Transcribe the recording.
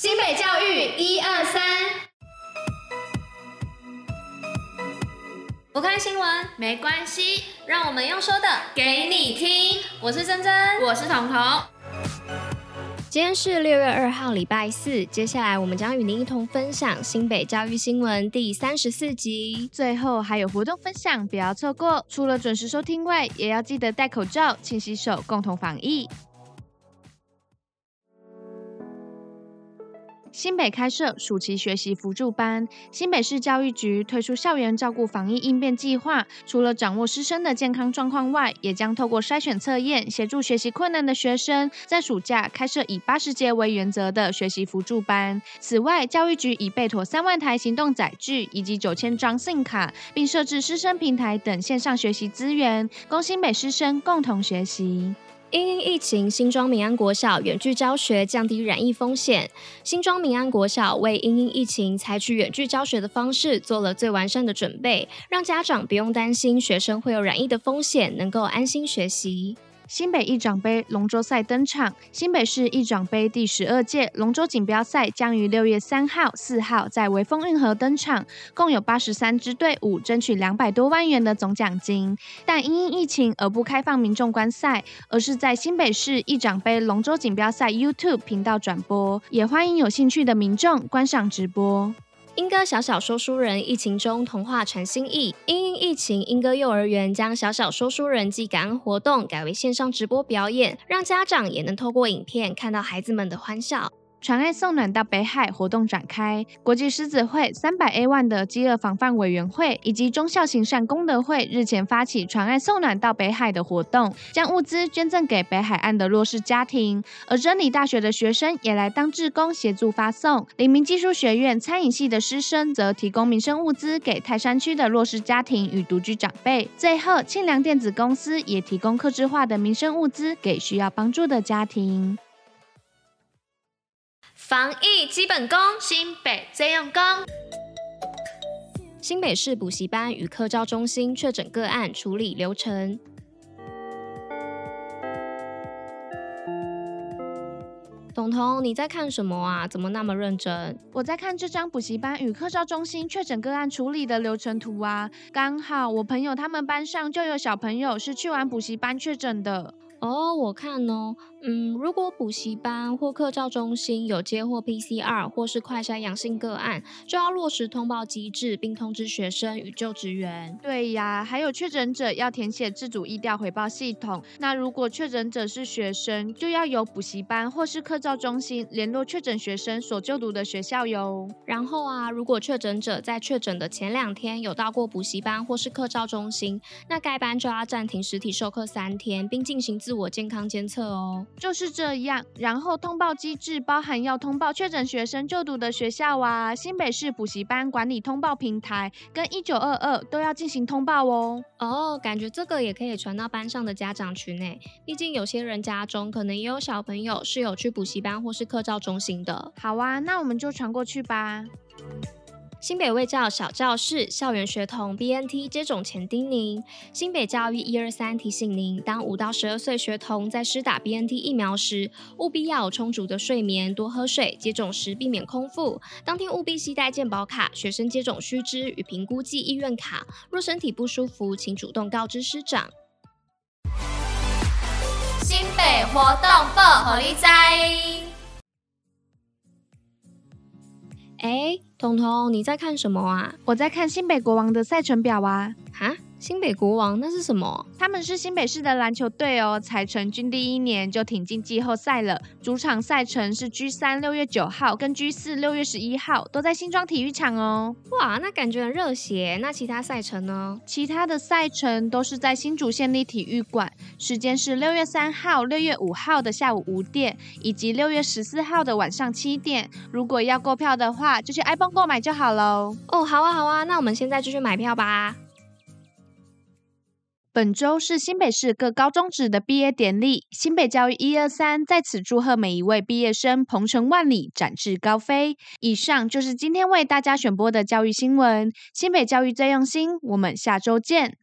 新北教育一二三，不看新闻没关系，让我们用说的给你听。我是珍珍，我是彤彤。今天是六月二号，礼拜四。接下来我们将与您一同分享新北教育新闻第三十四集。最后还有活动分享，不要错过。除了准时收听外，也要记得戴口罩、勤洗手，共同防疫。新北开设暑期学习辅助班，新北市教育局推出校园照顾防疫应变计划。除了掌握师生的健康状况外，也将透过筛选测验，协助学习困难的学生，在暑假开设以八十节为原则的学习辅助班。此外，教育局已备妥三万台行动载具以及九千张 SIM 卡，并设置师生平台等线上学习资源，供新北师生共同学习。因应疫情，新庄民安国小远距教学降低染疫风险。新庄民安国小为因应疫情，采取远距教学的方式，做了最完善的准备，让家长不用担心学生会有染疫的风险，能够安心学习。新北义长杯龙舟赛登场，新北市义长杯第十二届龙舟锦标赛将于六月三号、四号在微风运河登场，共有八十三支队伍争取两百多万元的总奖金。但因疫情而不开放民众观赛，而是在新北市义长杯龙舟锦标赛 YouTube 频道转播，也欢迎有兴趣的民众观赏直播。英歌小小说书人疫情中童话传心意，因应疫情，英歌幼儿园将小小说书人暨感恩活动改为线上直播表演，让家长也能透过影片看到孩子们的欢笑。传爱送暖到北海活动展开，国际狮子会三百 A 万的饥饿防范委员会以及忠孝行善功德会日前发起传爱送暖到北海的活动，将物资捐赠给北海岸的弱势家庭。而真理大学的学生也来当志工协助发送，黎明技术学院餐饮系的师生则提供民生物资给泰山区的弱势家庭与独居长辈。最后，庆良电子公司也提供客制化的民生物资给需要帮助的家庭。防疫基本功，新北最用功。新北市补习班与课照中心确诊个案处理流程。彤彤，你在看什么啊？怎么那么认真？我在看这张补习班与课照中心确诊个案处理的流程图啊。刚好我朋友他们班上就有小朋友是去完补习班确诊的。哦，我看哦，嗯，如果补习班或课照中心有接获 PCR 或是快筛阳性个案，就要落实通报机制，并通知学生与就职员。对呀，还有确诊者要填写自主医调回报系统。那如果确诊者是学生，就要由补习班或是课照中心联络确诊学生所就读的学校哟。然后啊，如果确诊者在确诊的前两天有到过补习班或是课照中心，那该班就要暂停实体授课三天，并进行。自我健康监测哦，就是这样。然后通报机制包含要通报确诊学生就读的学校啊，新北市补习班管理通报平台跟一九二二都要进行通报哦。哦，感觉这个也可以传到班上的家长群内，毕竟有些人家中可能也有小朋友是有去补习班或是课照中心的。好啊，那我们就传过去吧。新北卫教小教室校园学童 BNT 接种前叮咛：新北教育一二三提醒您，当五到十二岁学童在施打 BNT 疫苗时，务必要有充足的睡眠，多喝水。接种时避免空腹，当天务必携带健保卡、学生接种须知与评估暨意愿卡。若身体不舒服，请主动告知师长。新北活动报虎哩知。哎，彤彤，你在看什么啊？我在看新北国王的赛程表啊。哈？新北国王那是什么？他们是新北市的篮球队哦，才成军第一年就挺进季后赛了。主场赛程是 G 三六月九号跟 G 四六月十一号，都在新庄体育场哦。哇，那感觉很热血。那其他赛程呢？其他的赛程都是在新竹县立体育馆，时间是六月三号、六月五号的下午五点，以及六月十四号的晚上七点。如果要购票的话，就去 ibon 购买就好喽。哦，好啊，好啊，那我们现在就去买票吧。本周是新北市各高中职的毕业典礼，新北教育一二三在此祝贺每一位毕业生鹏程万里，展翅高飞。以上就是今天为大家选播的教育新闻，新北教育最用心，我们下周见。